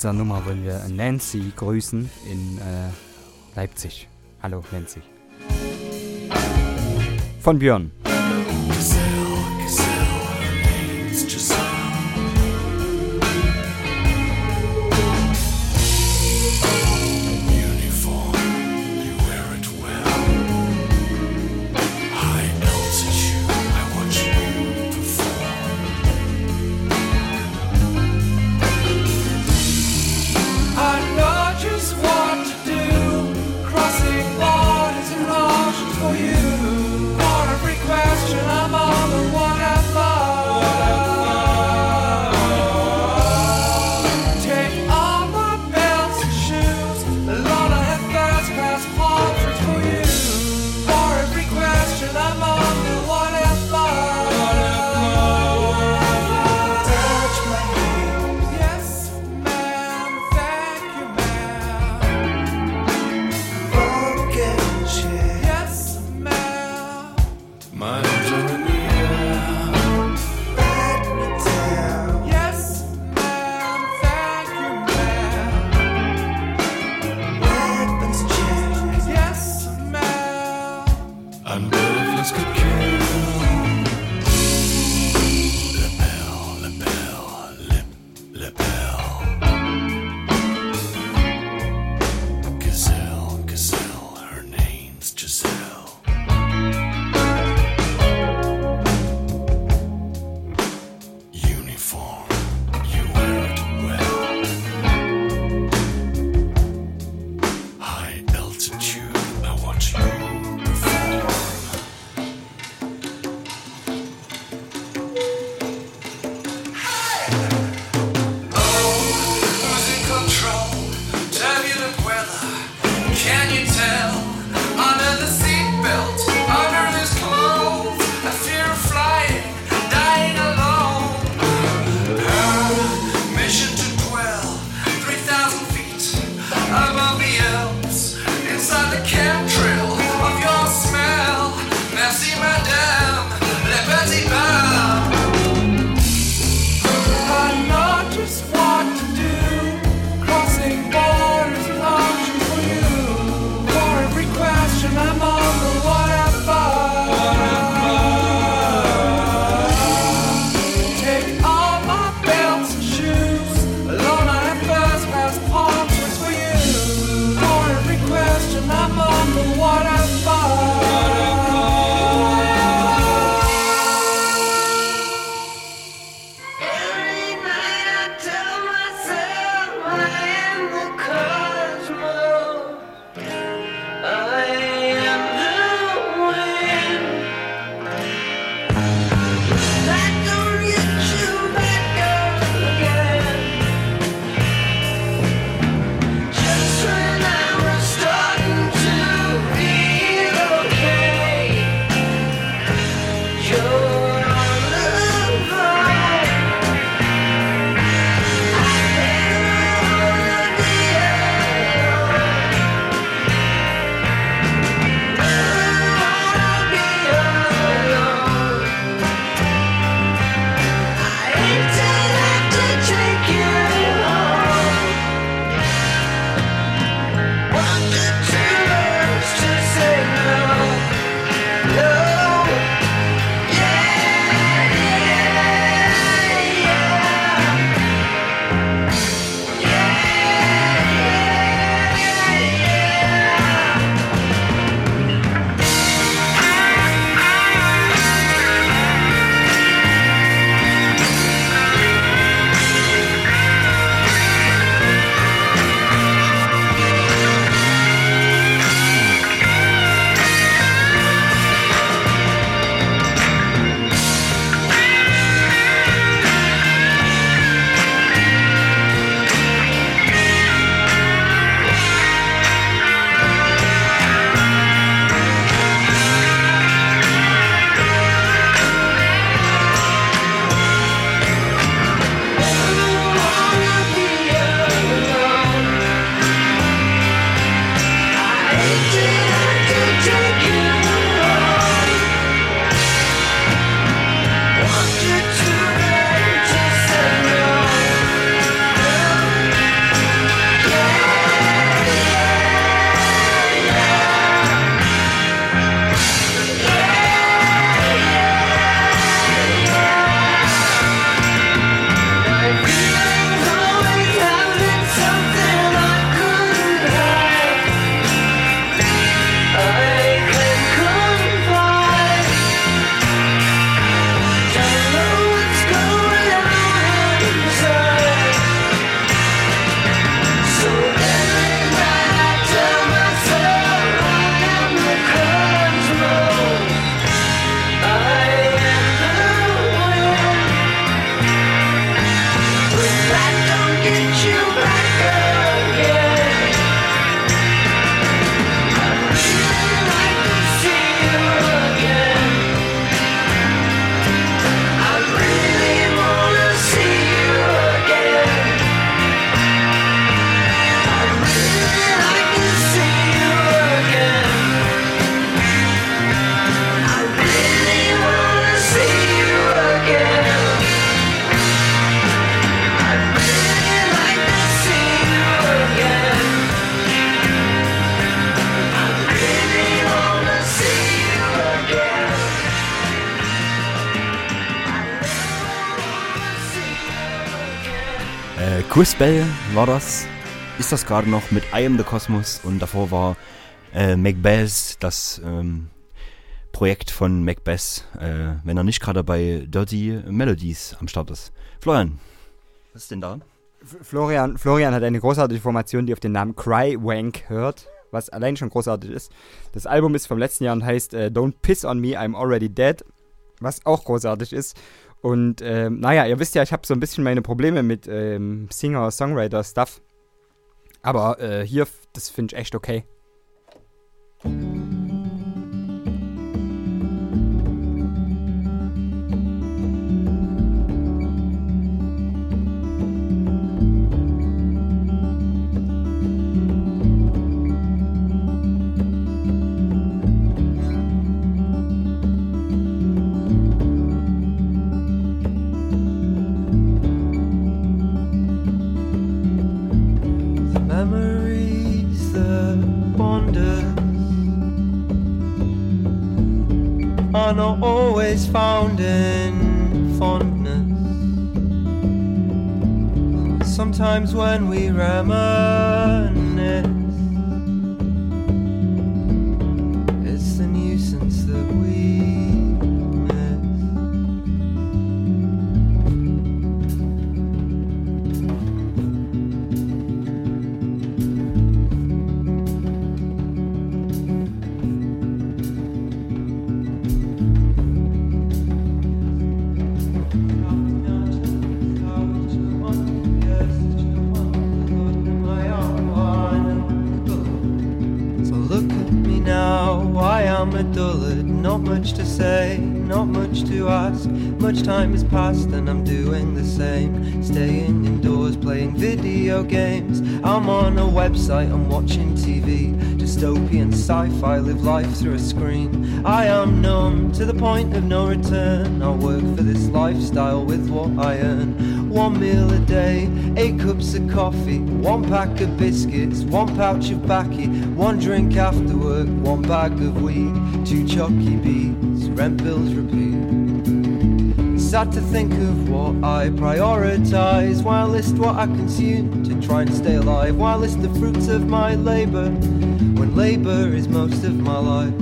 dieser Nummer wollen wir Nancy grüßen in äh, Leipzig. Hallo Nancy. Von Björn. Chris Bell war das. Ist das gerade noch mit I Am the Cosmos und davor war äh, Macbeth, das ähm, Projekt von Macbeth, äh, wenn er nicht gerade bei Dirty Melodies am Start ist. Florian, was ist denn da? Florian, Florian hat eine großartige Formation, die auf den Namen Cry Wank hört, was allein schon großartig ist. Das Album ist vom letzten Jahr und heißt äh, Don't Piss on Me, I'm Already Dead, was auch großartig ist. Und ähm, naja, ihr wisst ja, ich habe so ein bisschen meine Probleme mit ähm, Singer-Songwriter-Stuff. Aber äh, hier, das finde ich echt okay. times when we ramble. Website, I'm watching TV. Dystopian sci fi, live life through a screen. I am numb to the point of no return. I'll work for this lifestyle with what I earn. One meal a day, eight cups of coffee, one pack of biscuits, one pouch of baccy, one drink after work, one bag of weed, two chalky beads, rent bills repeat. Sad to think of what I prioritize while list what I consume try to stay alive, while list the fruits of my labor when labor is most of my life.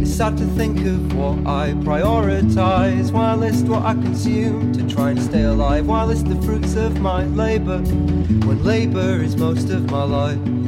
It's sad to think of what I prioritize while list what I consume to try and stay alive, while list the fruits of my labor when labor is most of my life.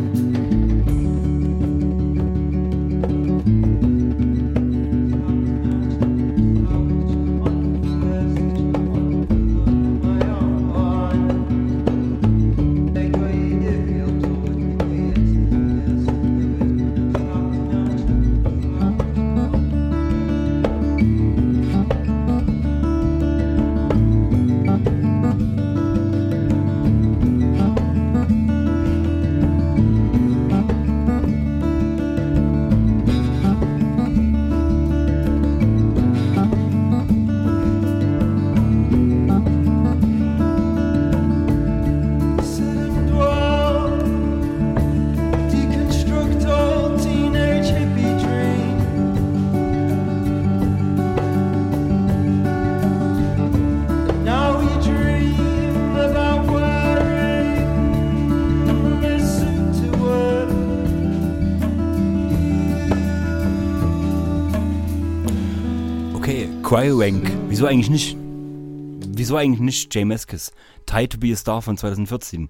Cryowank. Wieso eigentlich nicht? Wieso eigentlich nicht Jay Meskis? Tied to be a Star von 2014.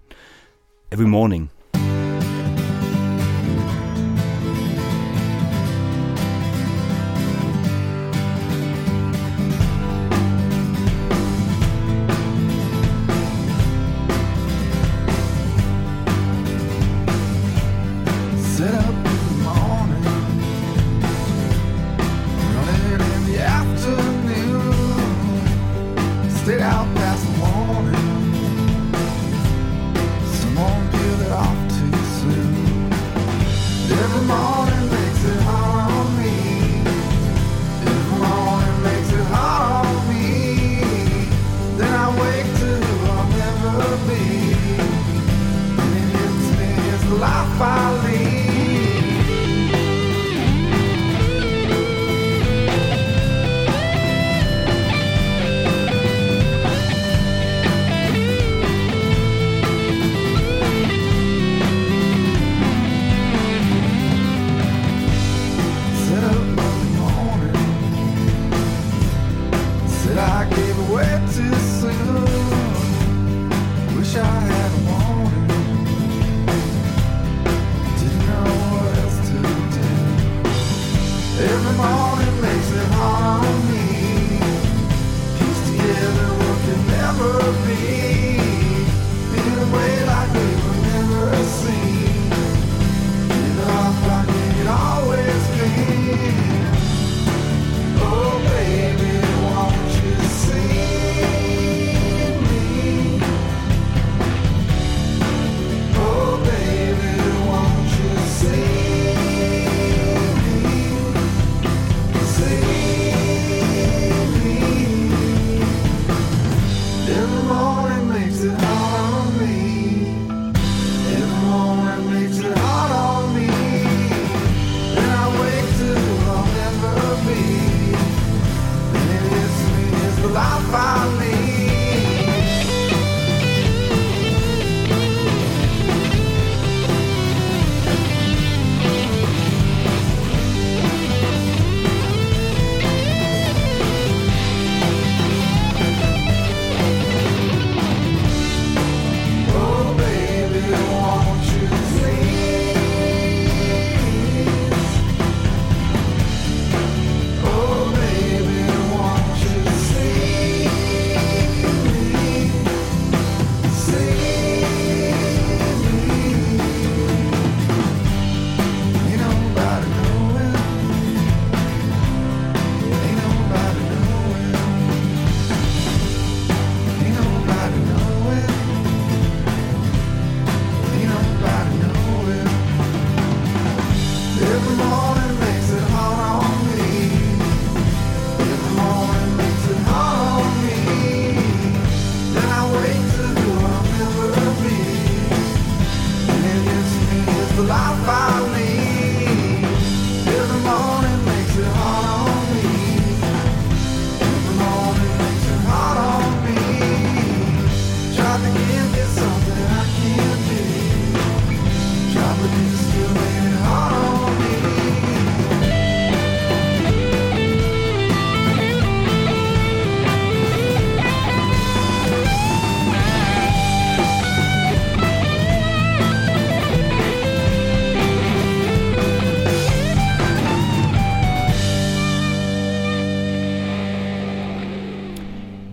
Every Morning.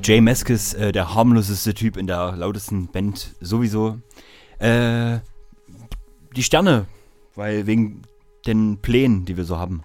Jay Meskis, äh, der harmloseste Typ in der lautesten Band sowieso, äh, die Sterne, weil wegen den Plänen, die wir so haben.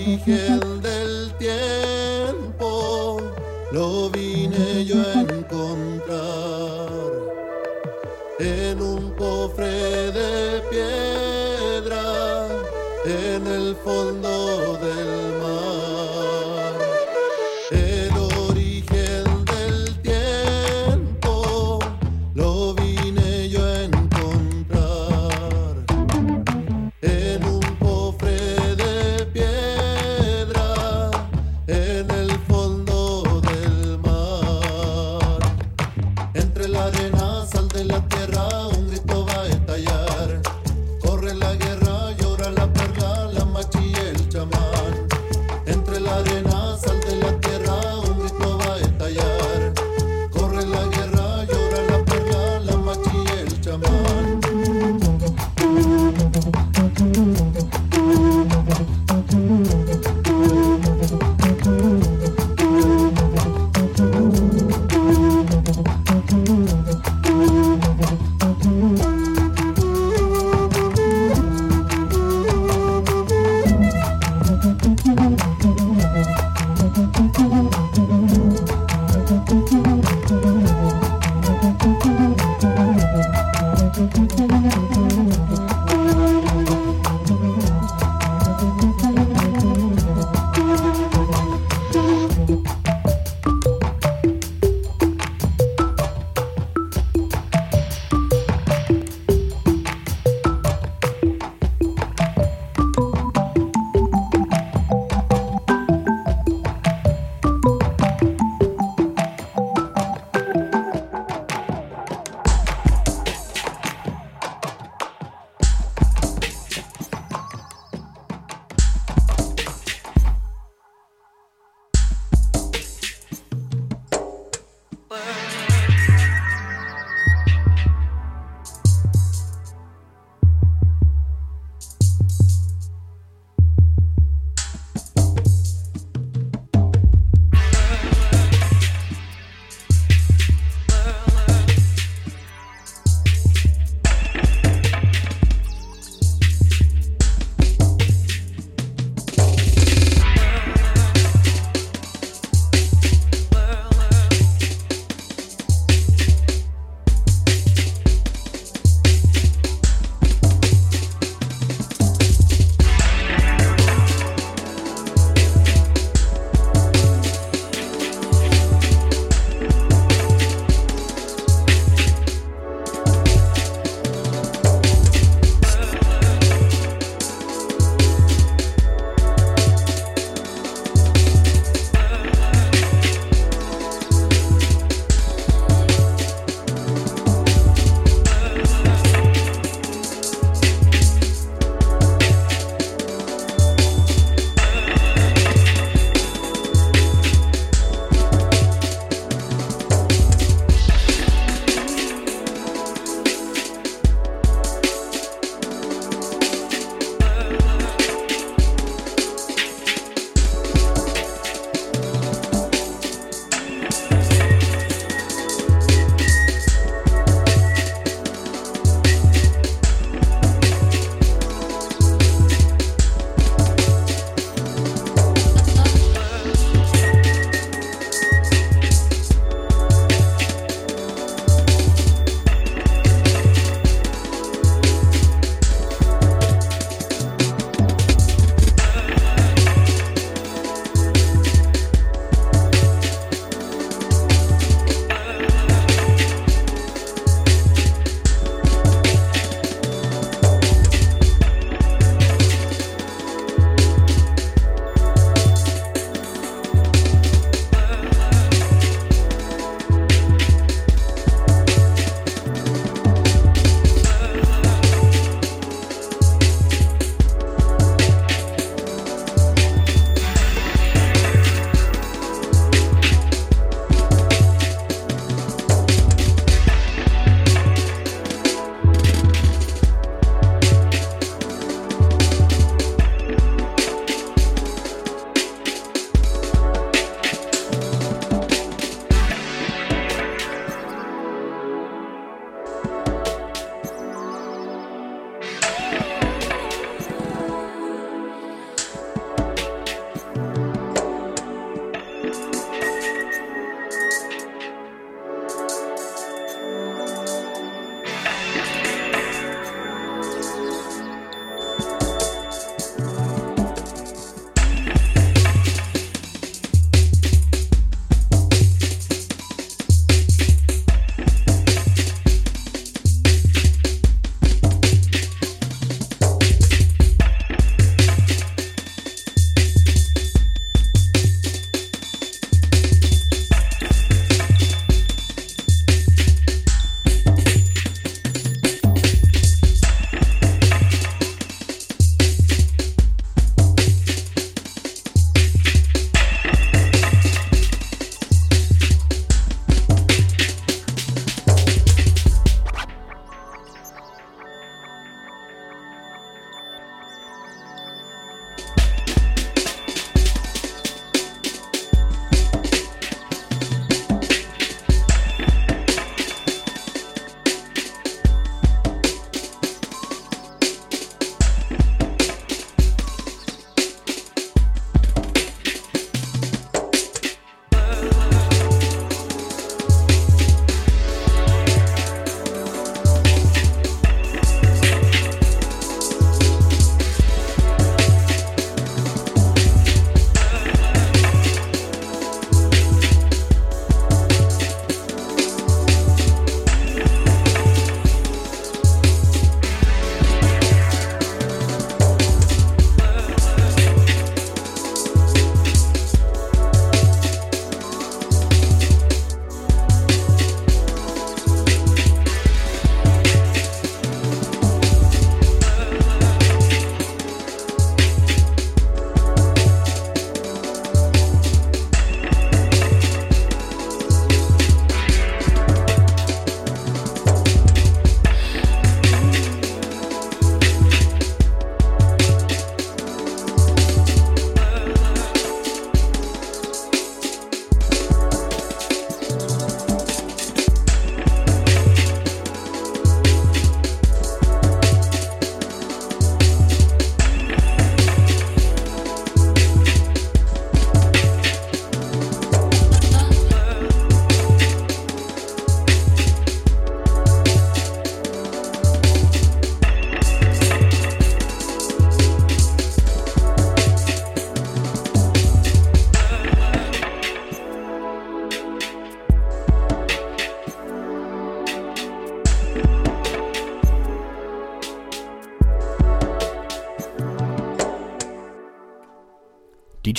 El origen del tiempo lo vine yo a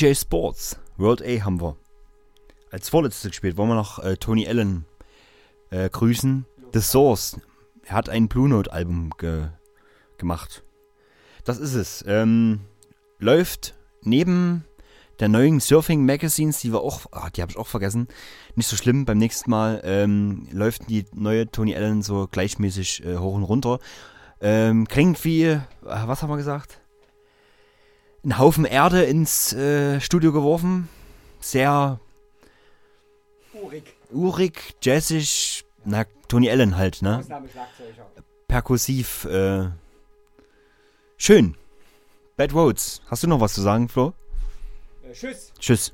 DJ Sports, World A haben wir. Als vorletztes gespielt wollen wir noch äh, Tony Allen äh, grüßen. The Source. Er hat ein Blue Note Album ge gemacht. Das ist es. Ähm, läuft neben der neuen Surfing Magazines, die wir auch, ah, die habe ich auch vergessen. Nicht so schlimm, beim nächsten Mal ähm, läuft die neue Tony Allen so gleichmäßig äh, hoch und runter. Ähm, klingt wie, äh, was haben wir gesagt? Ein Haufen Erde ins äh, Studio geworfen. Sehr Urig. urig, jazzig, na, Tony Allen halt, ne? Perkussiv, äh, schön. Bad Roads. Hast du noch was zu sagen, Flo? Äh, tschüss. Tschüss.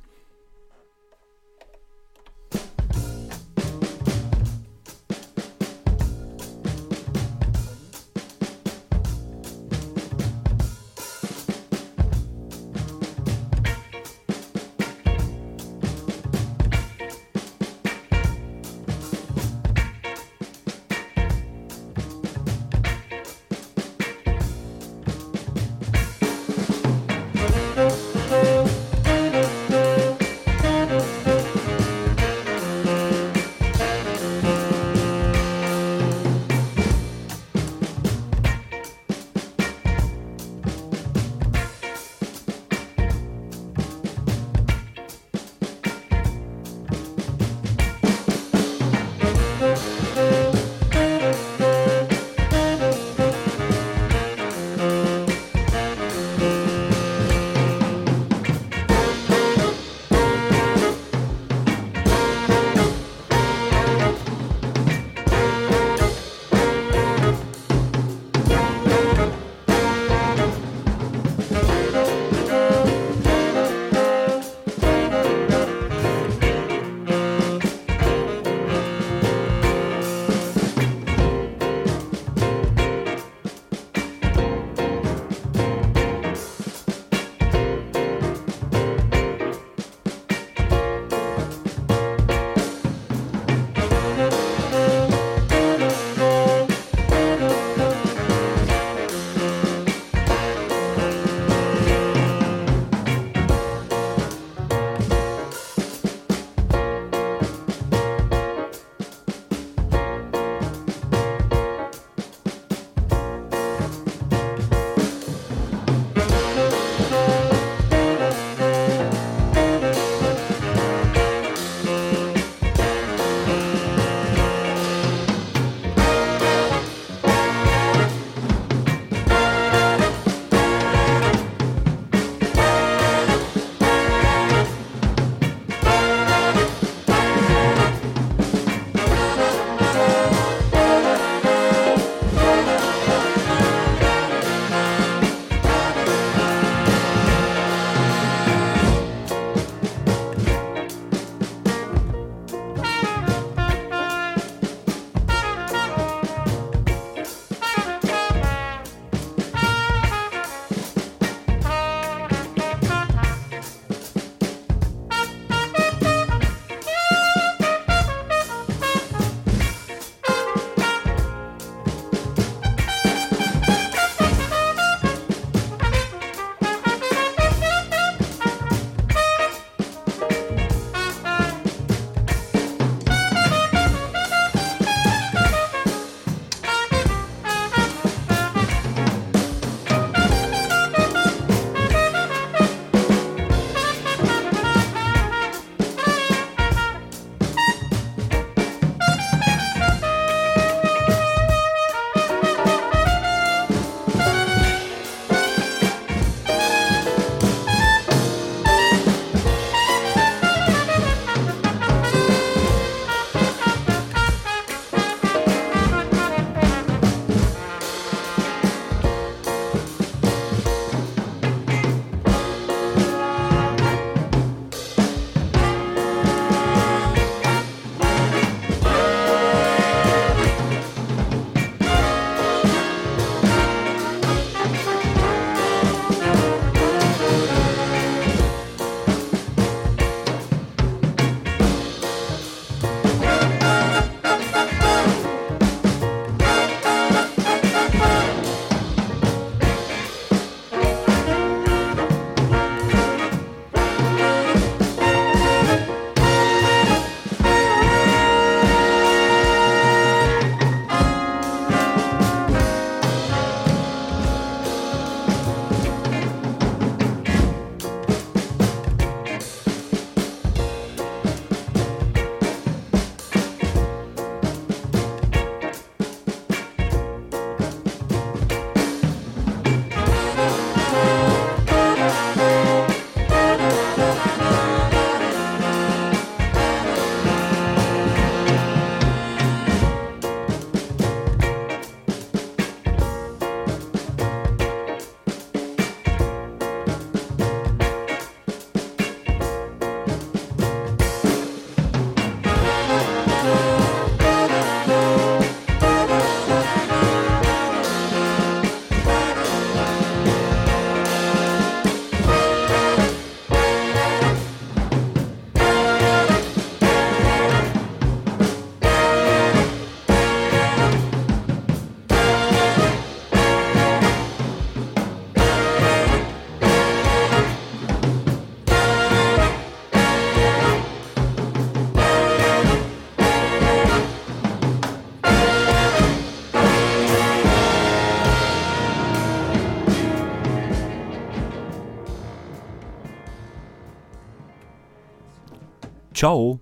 Ciao.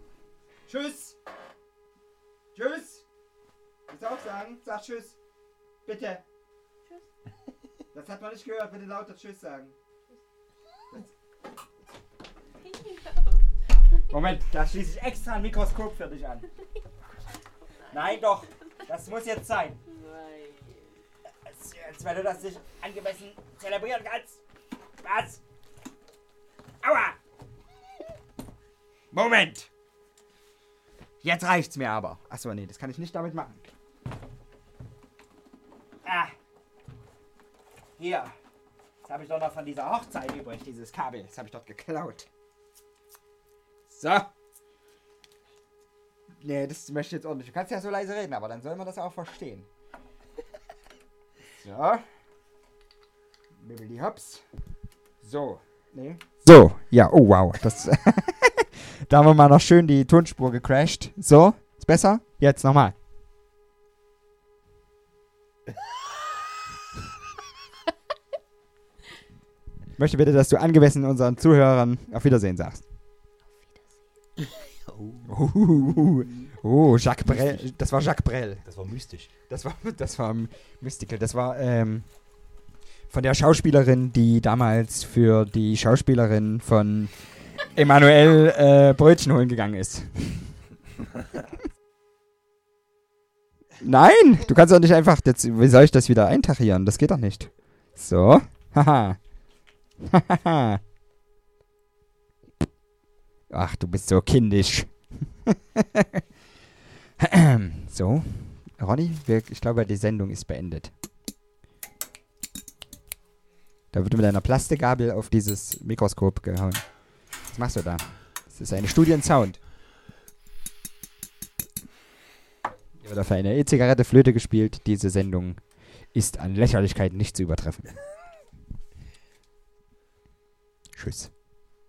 Tschüss. Tschüss. Willst du auch sagen? Sag Tschüss. Bitte. Tschüss. Das hat man nicht gehört. Bitte lauter Tschüss sagen. Moment, da schließe ich extra ein Mikroskop für dich an. Nein, doch. Das muss jetzt sein. Als wenn du das nicht angemessen zelebrieren kannst. Was? Aua! Moment! Jetzt reicht's mir aber. Achso, nee, das kann ich nicht damit machen. Ah. Hier. Das habe ich doch noch von dieser Hochzeit übrig, dieses Kabel. Das habe ich dort geklaut. So. Nee, das möchte ich jetzt auch nicht. Du kannst ja so leise reden, aber dann soll man das auch verstehen. So. Nibbel die Hops. So. Nee. So, ja, oh wow. Das, da haben wir mal noch schön die Tonspur gecrashed. So, ist besser? Jetzt nochmal. Ich möchte bitte, dass du angemessen unseren Zuhörern auf Wiedersehen sagst. Oh, oh, Jacques Brel. Das war Jacques Brel. Das war mystisch. Das war, das war Mystical. Das war ähm, von der Schauspielerin, die damals für die Schauspielerin von Emanuel äh, Brötchen holen gegangen ist. Nein, du kannst doch nicht einfach. Jetzt, wie soll ich das wieder eintachieren? Das geht doch nicht. So. Haha. Haha. Ach, du bist so kindisch. so. Ronny, wir, ich glaube, die Sendung ist beendet. Da wird mit einer Plastikgabel auf dieses Mikroskop gehauen. Was machst du da? Das ist eine Studie in Sound. Hier wird auf eine E-Zigarette Flöte gespielt. Diese Sendung ist an Lächerlichkeit nicht zu übertreffen. Tschüss.